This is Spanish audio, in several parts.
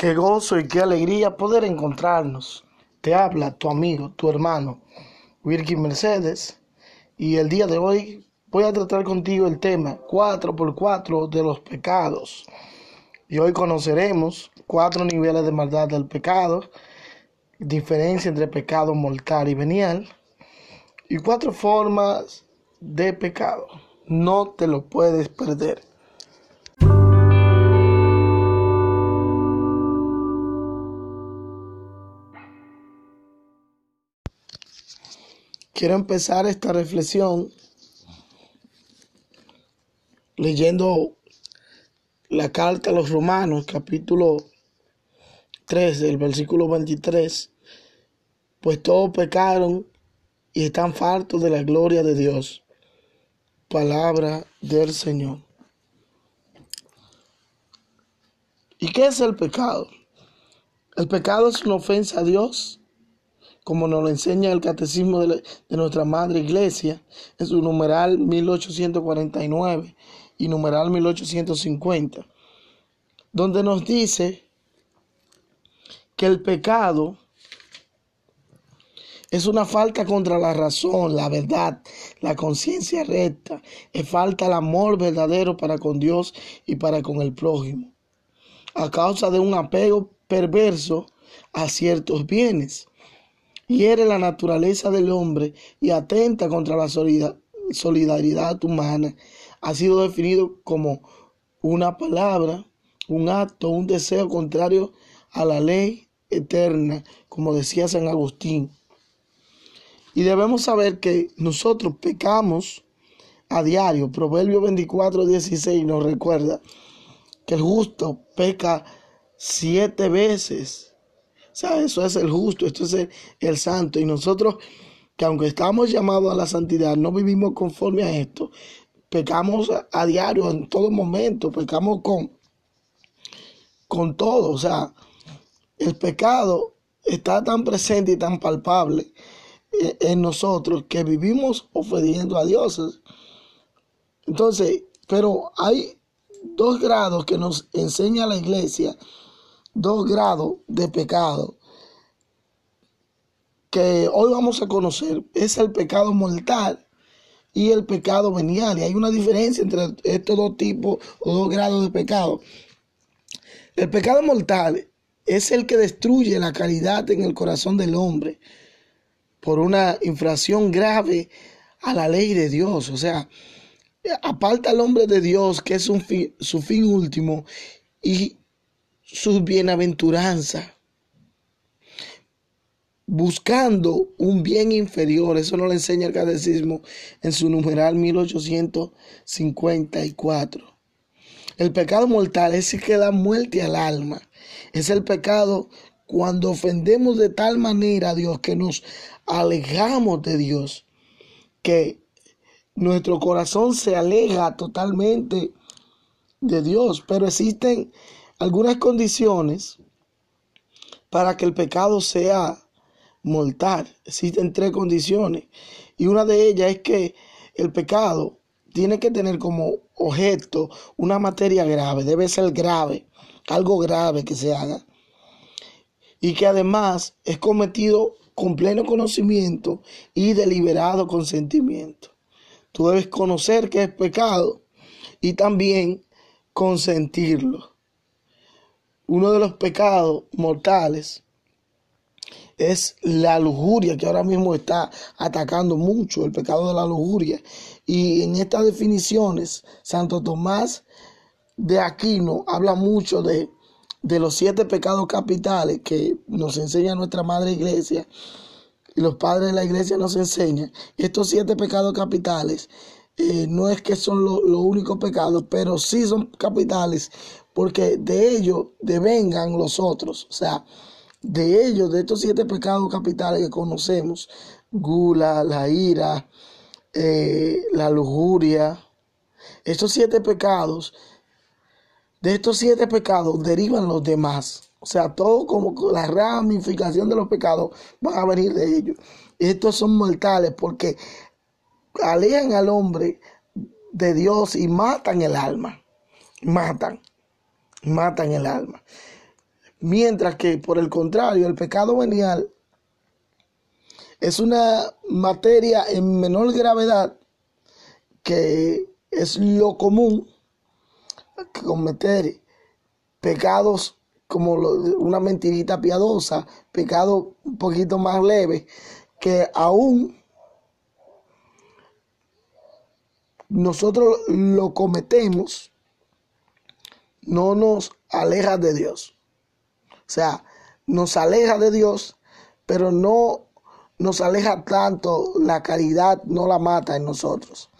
Qué gozo y qué alegría poder encontrarnos. Te habla tu amigo, tu hermano, Wilkin Mercedes. Y el día de hoy voy a tratar contigo el tema 4x4 de los pecados. Y hoy conoceremos cuatro niveles de maldad del pecado, diferencia entre pecado mortal y venial, y cuatro formas de pecado. No te lo puedes perder. Quiero empezar esta reflexión leyendo la carta a los romanos, capítulo 3, del versículo 23. Pues todos pecaron y están fartos de la gloria de Dios. Palabra del Señor. ¿Y qué es el pecado? El pecado es una ofensa a Dios como nos lo enseña el catecismo de, nuestra madre iglesia en su numeral 1849 y numeral 1850, donde nos dice que el pecado es una falta contra la razón, la verdad, la conciencia recta. Es falta el amor verdadero para con Dios y para con el prójimo. A causa de un apego perverso a ciertos bienes hiere la naturaleza del hombre y atenta contra la solidaridad humana. Ha sido definido como una palabra, un acto, un deseo contrario a la ley eterna, como decía San Agustín. Y debemos saber que nosotros pecamos a diario. Proverbio 24, 16 nos recuerda que el justo peca siete veces eso es el justo, esto es el, santo. Y nosotros, que aunque estamos llamados a la santidad, no vivimos conforme a esto. Pecamos a, diario, en todo momento, pecamos con, con todo. O sea, el pecado está tan presente y tan palpable eh, en nosotros que vivimos ofendiendo a Dios. Entonces, pero hay dos grados que nos enseña la iglesia dos grados de pecado que hoy vamos a conocer. Es el pecado mortal y el pecado venial. Y hay una diferencia entre estos dos tipos o dos grados de pecado. El pecado mortal es el que destruye la caridad en el corazón del hombre por una infracción grave a la ley de Dios. O sea, aparta al hombre de Dios, que es su fin último, y su bienaventuranza, buscando un bien inferior. Eso nos lo enseña el catecismo en su numeral 1854. El pecado mortal es el que da muerte al alma. Es el pecado cuando ofendemos de tal manera a Dios que nos alejamos de Dios, que nuestro corazón se aleja totalmente de Dios. Pero existen algunas condiciones para que el pecado sea mortal. Existen tres condiciones y una de ellas es que el pecado tiene que tener como objeto una materia grave, debe ser grave, algo grave que se haga y que además es cometido con pleno conocimiento y deliberado consentimiento. Tú debes conocer que es pecado y también consentirlo uno de los pecados mortales es la lujuria, que ahora mismo está atacando mucho el pecado de la lujuria. Y en estas definiciones, Santo Tomás de Aquino habla mucho de, los siete pecados capitales que nos enseña nuestra Madre Iglesia y los padres de la Iglesia nos enseñan. Estos siete pecados capitales eh, no es que son los únicos pecados, pero sí son capitales porque de ellos devengan los otros. O sea, de ellos, de estos siete pecados capitales que conocemos, gula, la ira, eh, la lujuria, estos siete pecados, de estos siete pecados derivan los demás. O sea, todo como la ramificación de los pecados van a venir de ellos. Estos son mortales porque alejan al hombre de Dios y matan el alma. Matan matan el alma. Mientras que, por el contrario, el pecado venial es una materia en menor gravedad que es lo común cometer pecados como una mentirita piadosa, pecado un poquito más leve, que aún nosotros lo cometemos, no nos aleja de Dios. O sea, nos aleja de Dios, pero no nos aleja tanto, la caridad no la mata en nosotros.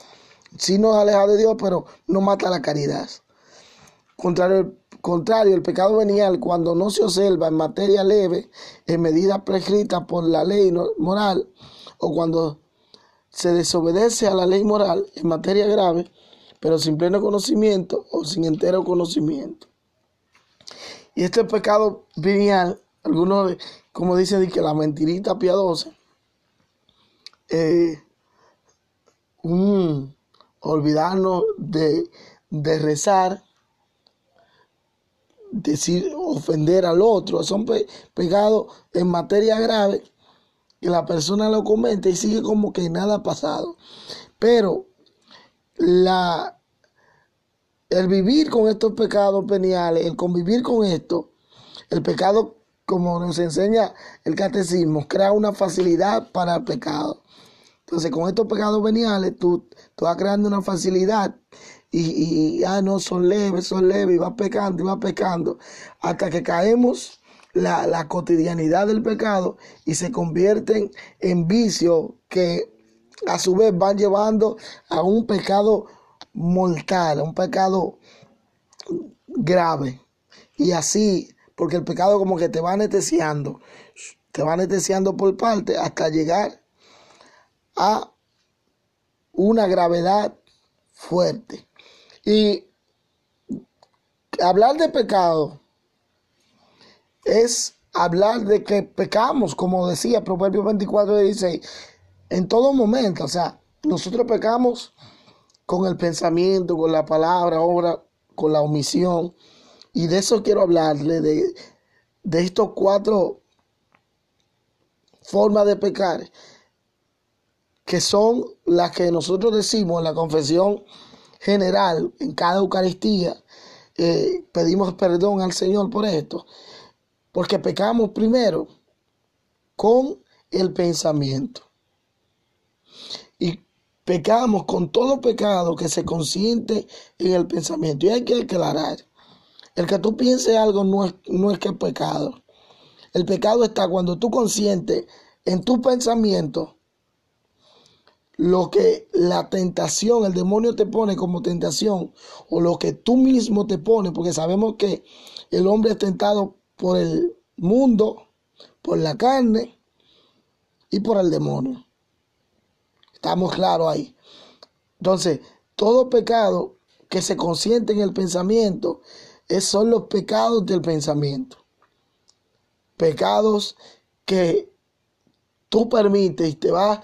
Sí nos aleja de Dios, pero no mata la caridad. Contrario, contrario, el pecado venial, cuando no se observa en materia leve, en medida prescrita por la ley moral, o cuando se desobedece a la ley moral en materia grave, pero sin pleno conocimiento o sin entero conocimiento. Y este pecado venial, algunos, como dice, que la mentirita piadosa, eh, un olvidarnos de, de rezar, decir, ofender al otro, son pecados en materia grave que la persona lo comenta y sigue como que nada ha pasado. Pero la, el vivir con estos pecados peniales, el convivir con esto, el pecado, como nos enseña el catecismo, crea una facilidad para el pecado. Entonces, con estos pecados veniales, tú, tú vas creando una facilidad y, y ah, no, son leves, son leves, y vas pecando, y vas pecando, hasta que caemos la, la cotidianidad del pecado y se convierten en vicios que a su vez van llevando a un pecado mortal, un pecado grave. Y así, porque el pecado como que te va anestesiando, te va anestesiando por parte hasta llegar a una gravedad fuerte. Y hablar de pecado es hablar de que pecamos, como decía Proverbios 24, 16, en todo momento. O sea, nosotros pecamos con el pensamiento, con la palabra, obra, con la omisión. Y de eso quiero hablarle, de, de estos cuatro formas de pecar que son las que nosotros decimos en la confesión general, en cada Eucaristía, eh, pedimos perdón al Señor por esto, porque pecamos primero con el pensamiento. Y pecamos con todo pecado que se consiente en el pensamiento. Y hay que aclarar, el que tú pienses algo no es, no es que es pecado. El pecado está cuando tú consientes en tu pensamiento lo que la tentación, el demonio te pone como tentación, o lo que tú mismo te pones, porque sabemos que el hombre es tentado por el mundo, por la carne y por el demonio. Estamos claros ahí. Entonces, todo pecado que se consiente en el pensamiento son los pecados del pensamiento. Pecados que tú permites y te vas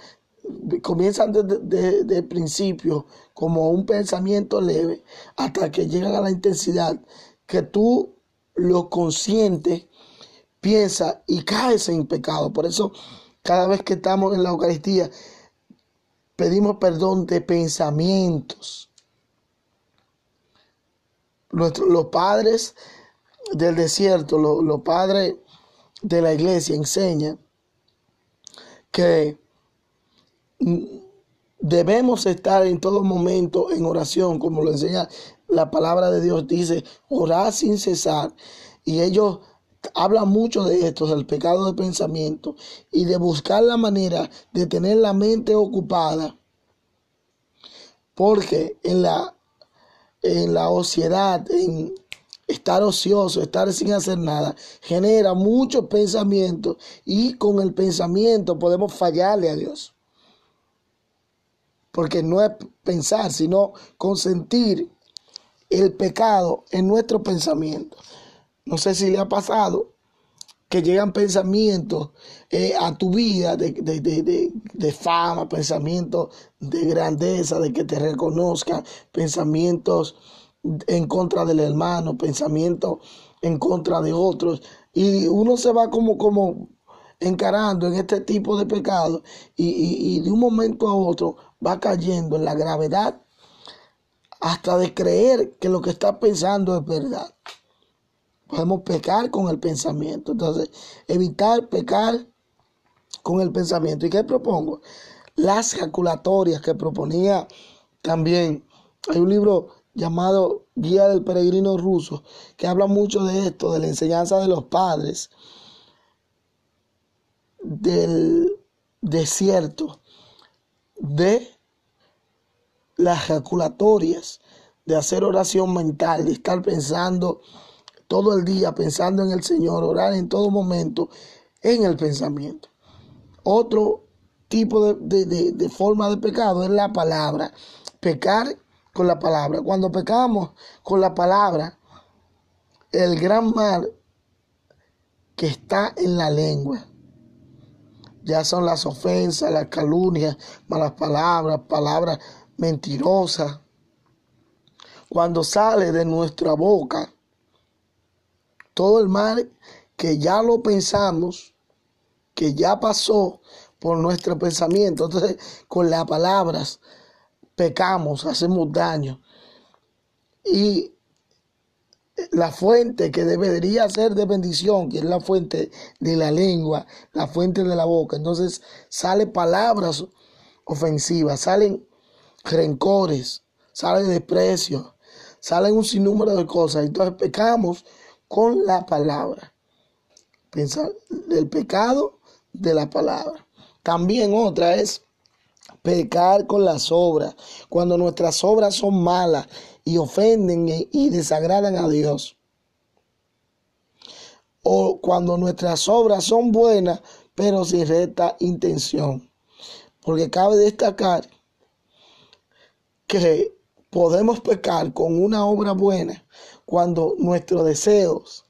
comienzan desde de, principio como un pensamiento leve hasta que llegan a la intensidad que tú lo consciente piensa y caes en pecado. Por eso cada vez que estamos en la Eucaristía pedimos perdón de pensamientos. los padres del desierto, los padres de la iglesia enseñan que debemos estar en todo momento en oración, como lo enseña la palabra de Dios, dice, orar sin cesar. Y ellos hablan mucho de esto, del pecado de pensamiento y de buscar la manera de tener la mente ocupada. Porque en la, en la ociedad, en estar ocioso, estar sin hacer nada, genera muchos pensamientos y con el pensamiento podemos fallarle a Dios porque no es pensar, sino consentir el pecado en nuestro pensamiento. No sé si le ha pasado que llegan pensamientos eh, a tu vida de, de, fama, pensamientos de grandeza, de que te reconozcan, pensamientos en contra del hermano, pensamientos en contra de otros, Y uno se va como, como encarando en este tipo de pecado y, y de un momento a otro va cayendo en la gravedad hasta de creer que lo que está pensando es verdad. Podemos pecar con el pensamiento. Entonces, evitar pecar con el pensamiento. ¿Y qué propongo? Las calculatorias que proponía también. Hay un libro llamado Guía del Peregrino Ruso que habla mucho de esto, de la enseñanza de los padres, del desierto, de las calculatorias, de hacer oración mental, de estar pensando todo el día, pensando en el Señor, orar en todo momento en el pensamiento. Otro tipo de, forma de pecado es la palabra. Pecar con la palabra. Cuando pecamos con la palabra, el gran mal que está en la lengua, ya son las ofensas, las calumnias, malas palabras, palabras mentirosas, cuando sale de nuestra boca todo el mal que ya lo pensamos, que ya pasó por nuestro pensamiento. Entonces, con las palabras pecamos, hacemos daño. Y la fuente que debería ser de bendición, que es la fuente de la lengua, la fuente de la boca. Entonces, salen palabras ofensivas, salen rencores, sale desprecio, salen un sinnúmero de cosas. Entonces pecamos con la palabra. Pensar el pecado de la palabra. También otra es pecar con las obras. Cuando nuestras obras son malas y ofenden y desagradan a Dios. O cuando nuestras obras son buenas, pero sin recta intención. Porque cabe destacar que podemos pecar con una obra buena cuando nuestros deseos,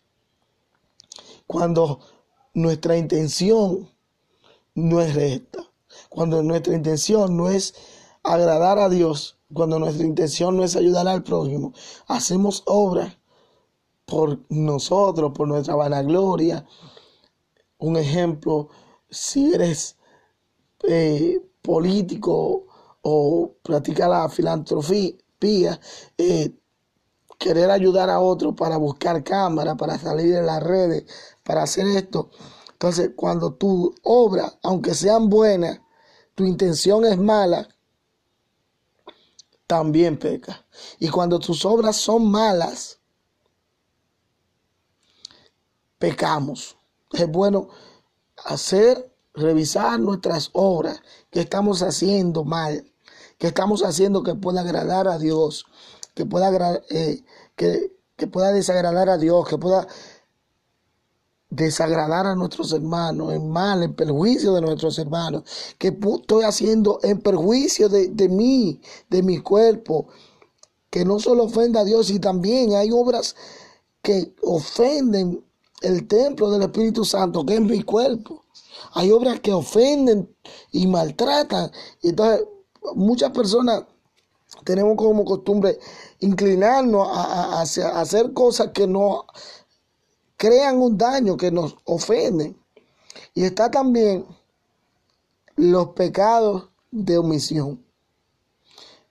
cuando nuestra intención no es recta, cuando nuestra intención no es agradar a Dios, cuando nuestra intención no es ayudar al prójimo, hacemos obra por nosotros, por nuestra vanagloria. Un ejemplo, si eres eh, político o practica la filantropía, eh, querer ayudar a otros para buscar cámara, para salir en las redes, para hacer esto. Entonces, cuando tu obra, aunque sean buenas, tu intención es mala, también peca. Y cuando tus obras son malas, pecamos. Es bueno hacer, revisar nuestras obras que estamos haciendo mal, que estamos haciendo que pueda agradar a Dios, que pueda, eh, que, que pueda desagradar a Dios, que pueda desagradar a nuestros hermanos, en mal, en perjuicio de nuestros hermanos, que estoy haciendo en perjuicio de, de mí, de mi cuerpo, que no solo ofenda a Dios, y también hay obras que ofenden el templo del Espíritu Santo, que es mi cuerpo. Hay obras que ofenden y maltratan. Y entonces muchas personas tenemos como costumbre inclinarnos a, hacer cosas que nos crean un daño, que nos ofenden. Y está también los pecados de omisión.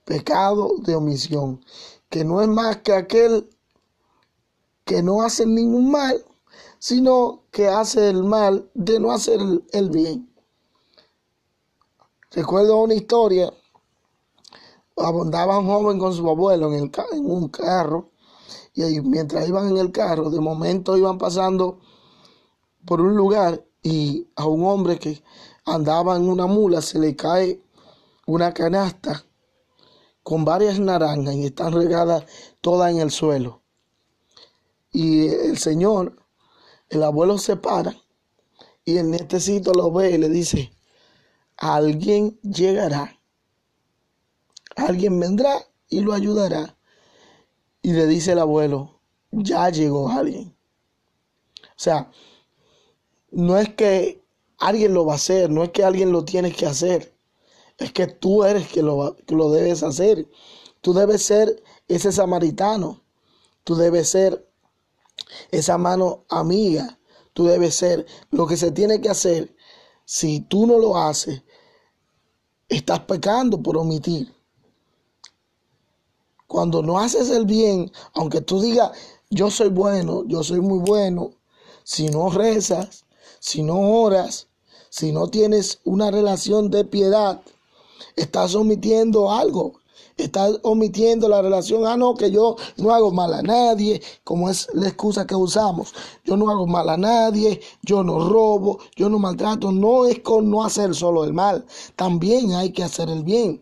Pecado de omisión, que no es más que aquel que no hace ningún mal, sino que hace el mal de no hacer el bien. Recuerdo una historia abondaba un joven con su abuelo en, el, en un carro y mientras iban en el carro, de momento iban pasando por un lugar y a un hombre que andaba en una mula se le cae una canasta con varias naranjas y están regadas todas en el suelo. Y el señor, el abuelo se para y el nietecito lo ve y le dice, alguien llegará alguien vendrá y lo ayudará. Y le dice el abuelo, ya llegó alguien. O sea, no es que alguien lo va a hacer, no es que alguien lo tiene que hacer, es que tú eres que lo, que lo debes hacer. Tú debes ser ese samaritano, tú debes ser esa mano amiga, tú debes ser. Lo que se tiene que hacer, si tú no lo haces, estás pecando por omitir. Cuando no haces el bien, aunque tú digas, yo soy bueno, yo soy muy bueno, si no rezas, si no oras, si no tienes una relación de piedad, estás omitiendo algo. Estás omitiendo la relación. Ah, no, que yo no hago mal a nadie, como es la excusa que usamos. Yo no hago mal a nadie, yo no robo, yo no maltrato. No es con no hacer solo el mal, también hay que hacer el bien.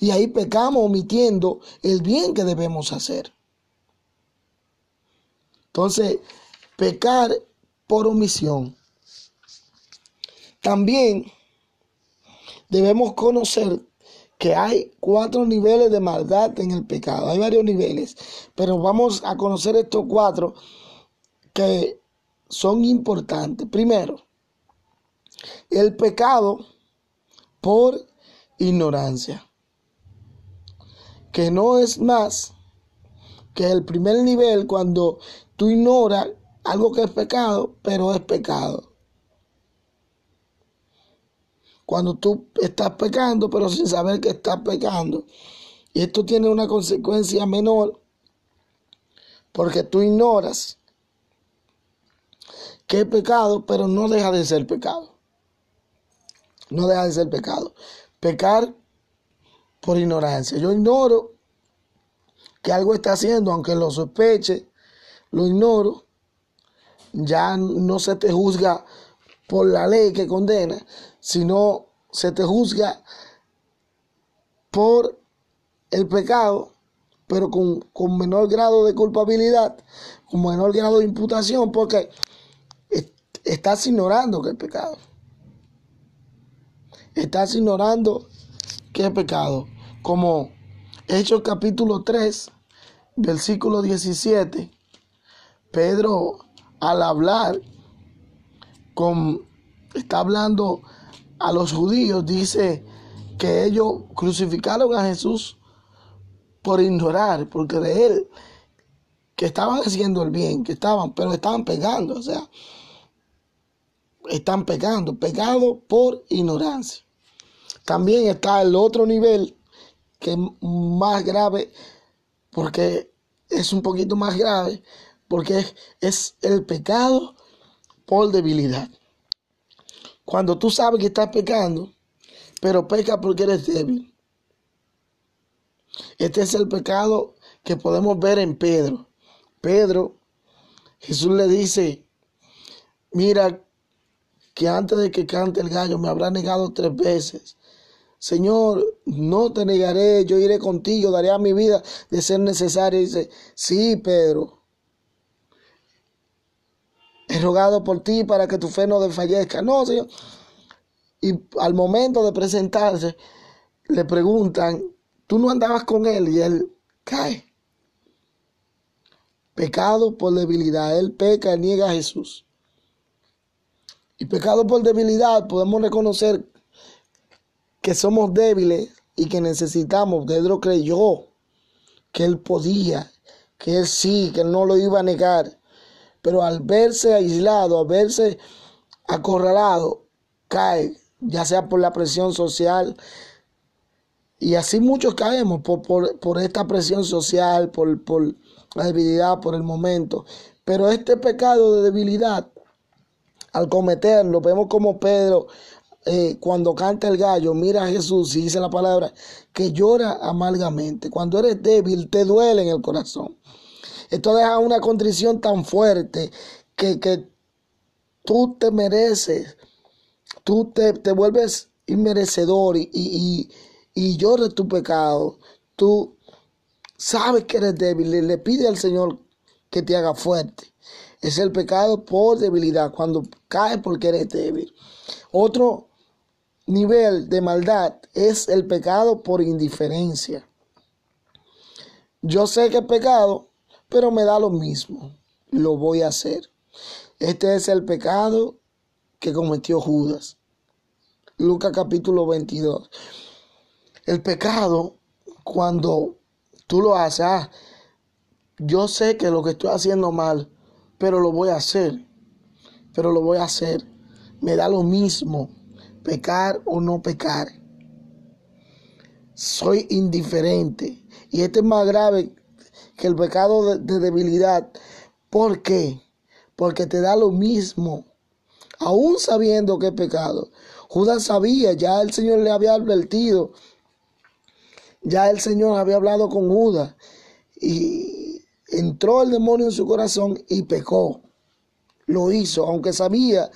Y ahí pecamos omitiendo el bien que debemos hacer. Entonces, pecar por omisión. También debemos conocer que hay cuatro niveles de maldad en el pecado. Hay varios niveles, pero vamos a conocer estos cuatro que son importantes. Primero, el pecado por ignorancia, que no es más que el primer nivel cuando tú ignoras algo que es pecado, pero es pecado. Cuando tú estás pecando, pero sin saber que estás pecando. Y esto tiene una consecuencia menor, porque tú ignoras que es pecado, pero no deja de ser pecado. No deja de ser pecado. Pecar por ignorancia. Yo ignoro que algo está haciendo, aunque lo sospeche, lo ignoro, ya no se te juzga por la ley que condena, sino se te juzga por el pecado, pero con, con menor grado de culpabilidad, con menor grado de imputación, porque estás ignorando que es pecado. Estás ignorando que es pecado. Como Hechos capítulo 3, versículo 17, Pedro al hablar con, está hablando a los judíos, dice que ellos crucificaron a Jesús por ignorar, por creer que estaban haciendo el bien, que estaban, pero estaban pegando, o sea, están pegando, pegado por ignorancia. También está el otro nivel que es más grave, porque es un poquito más grave, porque es, el pecado por debilidad. Cuando tú sabes que estás pecando, pero peca porque eres débil. Este es el pecado que podemos ver en Pedro. Pedro, Jesús le dice, mira que antes de que cante el gallo me habrá negado tres veces. Señor, no te negaré, yo iré contigo, daré a mi vida de ser necesario. dice, sí, Pedro, he rogado por ti para que tu fe no desfallezca. No, Señor. Y al momento de presentarse, le preguntan, tú no andabas con él y él cae. Pecado por debilidad. Él peca niega a Jesús. Y pecado por debilidad podemos reconocer que somos débiles y que necesitamos. Pedro creyó que él podía, que él sí, que él no lo iba a negar pero al verse aislado, al verse acorralado, cae, ya sea por la presión social, y así muchos caemos por, esta presión social, por, por la debilidad, por el momento. Pero este pecado de debilidad, al cometerlo, vemos como Pedro, eh, cuando canta el gallo, mira a Jesús y dice la palabra, que llora amargamente. Cuando eres débil, te duele en el corazón. Esto deja una condición tan fuerte que, tú te mereces, tú te, vuelves inmerecedor y, y, y, lloras tu pecado. Tú sabes que eres débil y le pide al Señor que te haga fuerte. Es el pecado por debilidad, cuando caes porque eres débil. Otro nivel de maldad es el pecado por indiferencia. Yo sé que es pecado, pero me da lo mismo, lo voy a hacer. Este es el pecado que cometió Judas. Lucas capítulo 22. El pecado, cuando tú lo haces, ah, yo sé que lo que estoy haciendo mal, pero lo voy a hacer. pero lo voy a hacer. Me da lo mismo pecar o no pecar. Soy indiferente. Y este es más grave que el pecado de, debilidad. ¿Por qué? Porque te da lo mismo, aún sabiendo que es pecado. Judas sabía, ya el Señor le había advertido, ya el Señor había hablado con Judas y entró el demonio en su corazón y pecó. Lo hizo, aunque sabía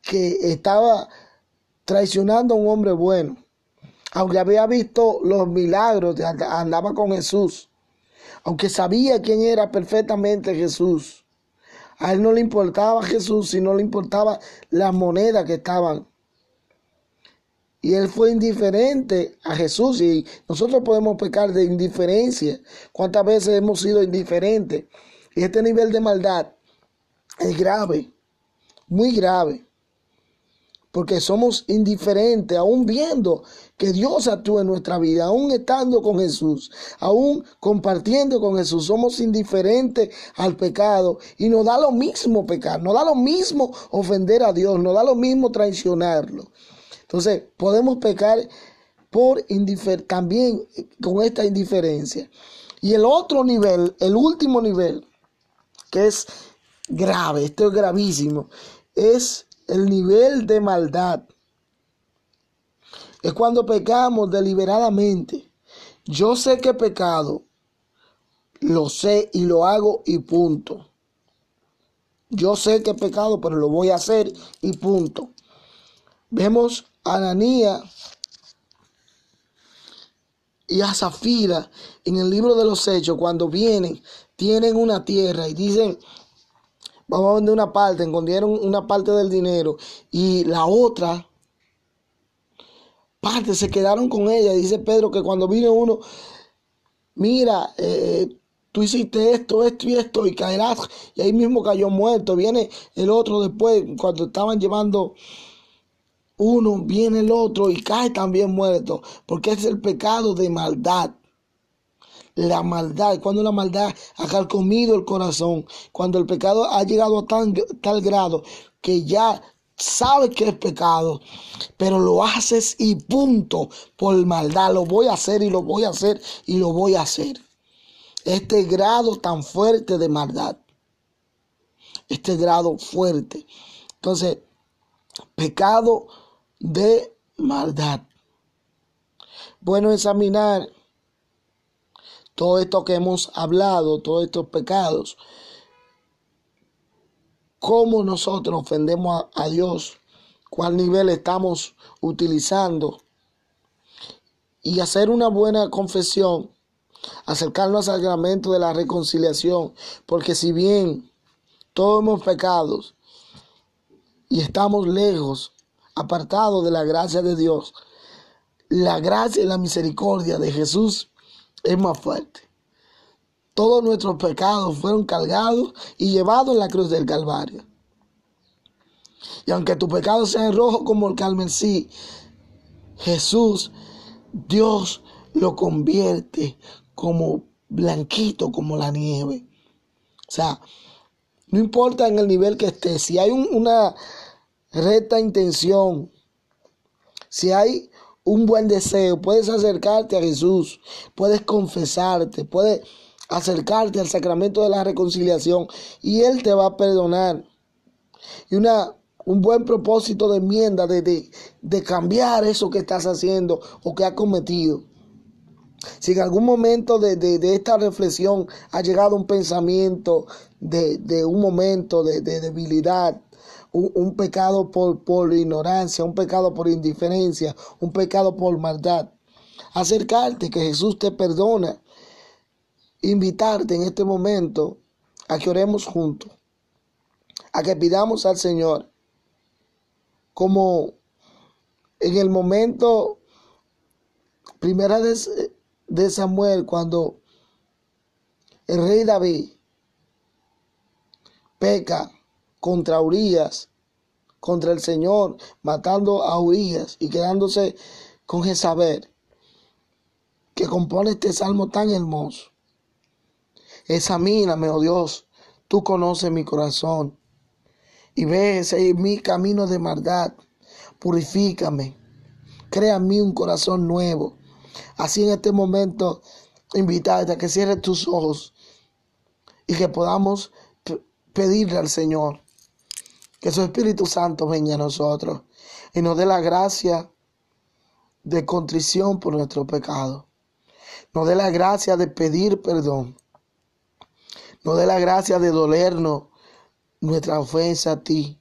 que estaba traicionando a un hombre bueno. Aunque había visto los milagros, andaba con Jesús. Aunque sabía quién era perfectamente Jesús. A él no le importaba Jesús, sino le importaba las monedas que estaban. Y él fue indiferente a Jesús y nosotros podemos pecar de indiferencia. ¿Cuántas veces hemos sido indiferentes? Y este nivel de maldad es grave, muy grave. Porque somos indiferentes, aún viendo que Dios actúa en nuestra vida, aún estando con Jesús, aún compartiendo con Jesús, somos indiferentes al pecado y nos da lo mismo pecar, nos da lo mismo ofender a Dios, nos da lo mismo traicionarlo. Entonces, podemos pecar por indifer también con esta indiferencia. Y el otro nivel, el último nivel, que es grave, esto es gravísimo, es el nivel de maldad. Es cuando pecamos deliberadamente. Yo sé que he pecado, lo sé y lo hago y punto. Yo sé que he pecado, pero lo voy a hacer y punto. Vemos a Ananía y a Zafira en el libro de los Hechos cuando vienen, tienen una tierra y dicen, vamos a vender una parte, escondieron una parte del dinero y la otra parte se quedaron con ella. Dice Pedro que cuando vino uno, mira, eh, tú hiciste esto, esto y esto y caerás, y ahí mismo cayó muerto. Viene el otro después, cuando estaban llevando uno, viene el otro y cae también muerto, porque es el pecado de maldad la maldad, cuando la maldad ha comido el corazón, cuando el pecado ha llegado a tal grado que ya sabes que es pecado, pero lo haces y punto por maldad, lo voy a hacer y lo voy a hacer y lo voy a hacer. Este grado tan fuerte de maldad, este grado fuerte. Entonces, pecado de maldad. Bueno, examinar todo esto que hemos hablado, todos estos pecados, cómo nosotros ofendemos a, Dios, cuál nivel estamos utilizando y hacer una buena confesión, acercarnos al sacramento de la reconciliación, porque si bien todos hemos pecados y estamos lejos, apartados de la gracia de Dios, la gracia y la misericordia de Jesús es más fuerte. Todos nuestros pecados fueron cargados y llevados en la cruz del Calvario. Y aunque tu pecado sea rojo como el carmesí, Jesús, Dios lo convierte como blanquito como la nieve. O sea, no importa en el nivel que esté, si hay una recta intención, si hay un buen deseo, puedes acercarte a Jesús, puedes confesarte, puedes acercarte al sacramento de la reconciliación y Él te va a perdonar. Y una, un buen propósito de enmienda, de, de, cambiar eso que estás haciendo o que has cometido. Si en algún momento de, de, esta reflexión ha llegado un pensamiento de, de un momento de, debilidad, un, pecado por, por ignorancia, un pecado por indiferencia, un pecado por maldad. Acercarte, que Jesús te perdona. Invitarte en este momento a que oremos juntos, a que pidamos al Señor, como en el momento primera de, de Samuel, cuando el rey David peca contra Urias, contra el Señor, matando a Urias y quedándose con Jezabel, que compone este salmo tan hermoso. Examíname, oh Dios, tú conoces mi corazón y ve ese mi camino de maldad. Purifícame. Crea en mí un corazón nuevo. Así en este momento, invitarte a que cierres tus ojos y que podamos pedirle al Señor que su Espíritu Santo venga a nosotros y nos dé la gracia de contrición por nuestro pecado. Nos dé la gracia de pedir perdón. Nos dé la gracia de dolernos nuestra ofensa a ti.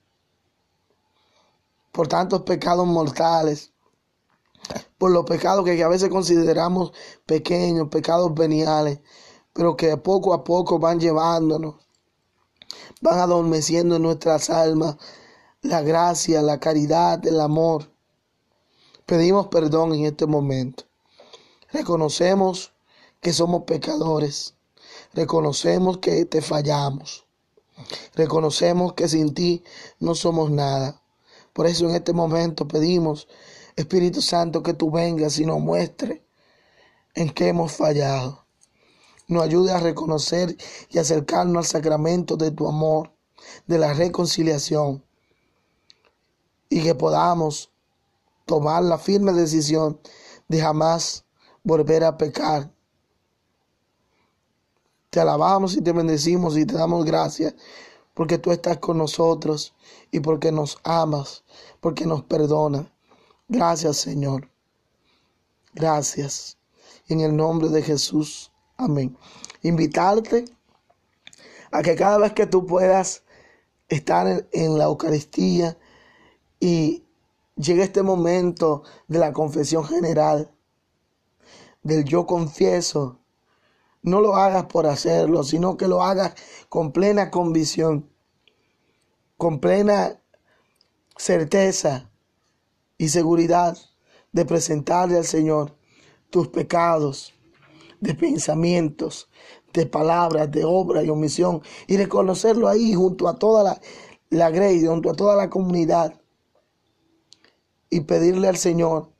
Por tantos pecados mortales. Por los pecados que a veces consideramos pequeños, pecados veniales, pero que poco a poco van llevándonos van adormeciendo en nuestras almas la gracia, la caridad, el amor. Pedimos perdón en este momento. Reconocemos que somos pecadores. Reconocemos que te fallamos. Reconocemos que sin ti no somos nada. Por eso en este momento pedimos, Espíritu Santo, que tú vengas y nos muestre en qué hemos fallado nos ayude a reconocer y acercarnos al sacramento de tu amor, de la reconciliación, y que podamos tomar la firme decisión de jamás volver a pecar. Te alabamos y te bendecimos y te damos gracias porque tú estás con nosotros y porque nos amas, porque nos perdonas. Gracias Señor. Gracias. En el nombre de Jesús. Amén. Invitarte a que cada vez que tú puedas estar en, la Eucaristía y llegue este momento de la confesión general, del yo confieso, no lo hagas por hacerlo, sino que lo hagas con plena convicción, con plena certeza y seguridad de presentarle al Señor tus pecados de pensamientos, de palabras, de obra y omisión, y reconocerlo ahí junto a toda la, la grey, junto a toda la comunidad, y pedirle al Señor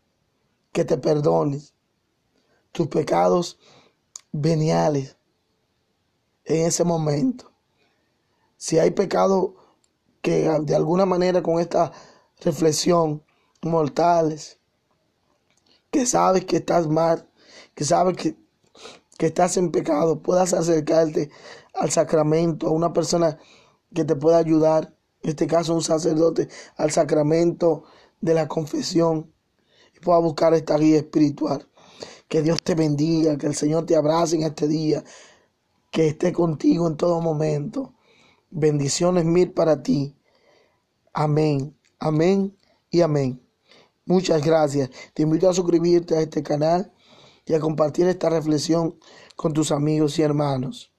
que te perdones tus pecados veniales en ese momento. Si hay pecado que de alguna manera con esta reflexión mortales, que sabes que estás mal, que sabes que que estás en pecado, puedas acercarte al sacramento, a una persona que te pueda ayudar, en este caso un sacerdote, al sacramento de la confesión y pueda buscar esta guía espiritual. Que Dios te bendiga, que el Señor te abrace en este día, que esté contigo en todo momento. Bendiciones mil para ti. Amén, amén y amén. Muchas gracias. Te invito a suscribirte a este canal y a compartir esta reflexión con tus amigos y hermanos.